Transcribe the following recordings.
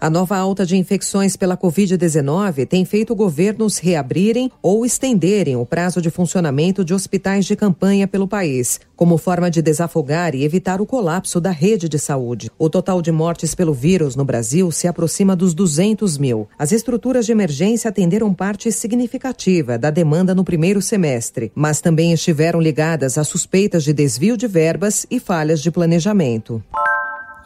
A nova alta de infecções pela Covid-19 tem feito governos reabrirem ou estenderem o prazo de funcionamento de hospitais de campanha pelo país, como forma de desafogar e evitar o colapso da rede de saúde. O total de mortes pelo vírus no Brasil se aproxima dos 200 mil. As estruturas de emergência atenderam parte significativa da demanda no primeiro semestre, mas também estiveram ligadas a suspeitas de desvio de verbas e falhas de planejamento.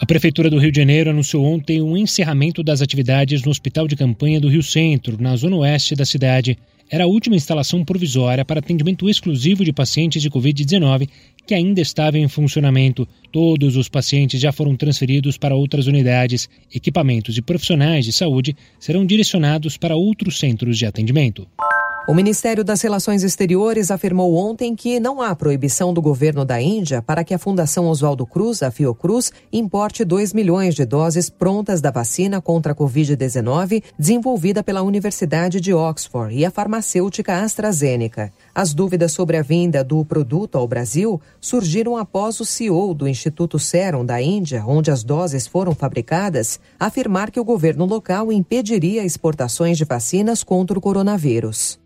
A Prefeitura do Rio de Janeiro anunciou ontem o um encerramento das atividades no Hospital de Campanha do Rio Centro, na zona oeste da cidade. Era a última instalação provisória para atendimento exclusivo de pacientes de Covid-19 que ainda estava em funcionamento. Todos os pacientes já foram transferidos para outras unidades. Equipamentos e profissionais de saúde serão direcionados para outros centros de atendimento. O Ministério das Relações Exteriores afirmou ontem que não há proibição do governo da Índia para que a Fundação Oswaldo Cruz, a Fiocruz, importe 2 milhões de doses prontas da vacina contra a Covid-19 desenvolvida pela Universidade de Oxford e a farmacêutica AstraZeneca. As dúvidas sobre a vinda do produto ao Brasil surgiram após o CEO do Instituto Serum da Índia, onde as doses foram fabricadas, afirmar que o governo local impediria exportações de vacinas contra o coronavírus.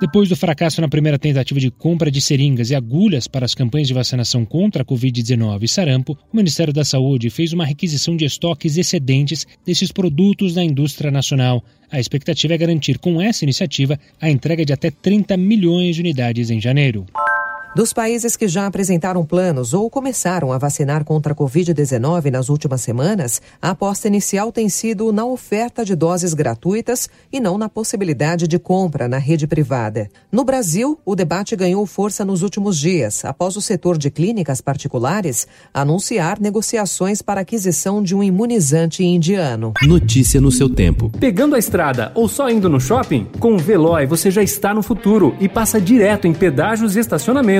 Depois do fracasso na primeira tentativa de compra de seringas e agulhas para as campanhas de vacinação contra a Covid-19 e sarampo, o Ministério da Saúde fez uma requisição de estoques excedentes desses produtos na indústria nacional. A expectativa é garantir com essa iniciativa a entrega de até 30 milhões de unidades em janeiro. Dos países que já apresentaram planos ou começaram a vacinar contra a Covid-19 nas últimas semanas, a aposta inicial tem sido na oferta de doses gratuitas e não na possibilidade de compra na rede privada. No Brasil, o debate ganhou força nos últimos dias, após o setor de clínicas particulares anunciar negociações para aquisição de um imunizante indiano. Notícia no seu tempo. Pegando a estrada ou só indo no shopping? Com o Veloy você já está no futuro e passa direto em pedágios e estacionamentos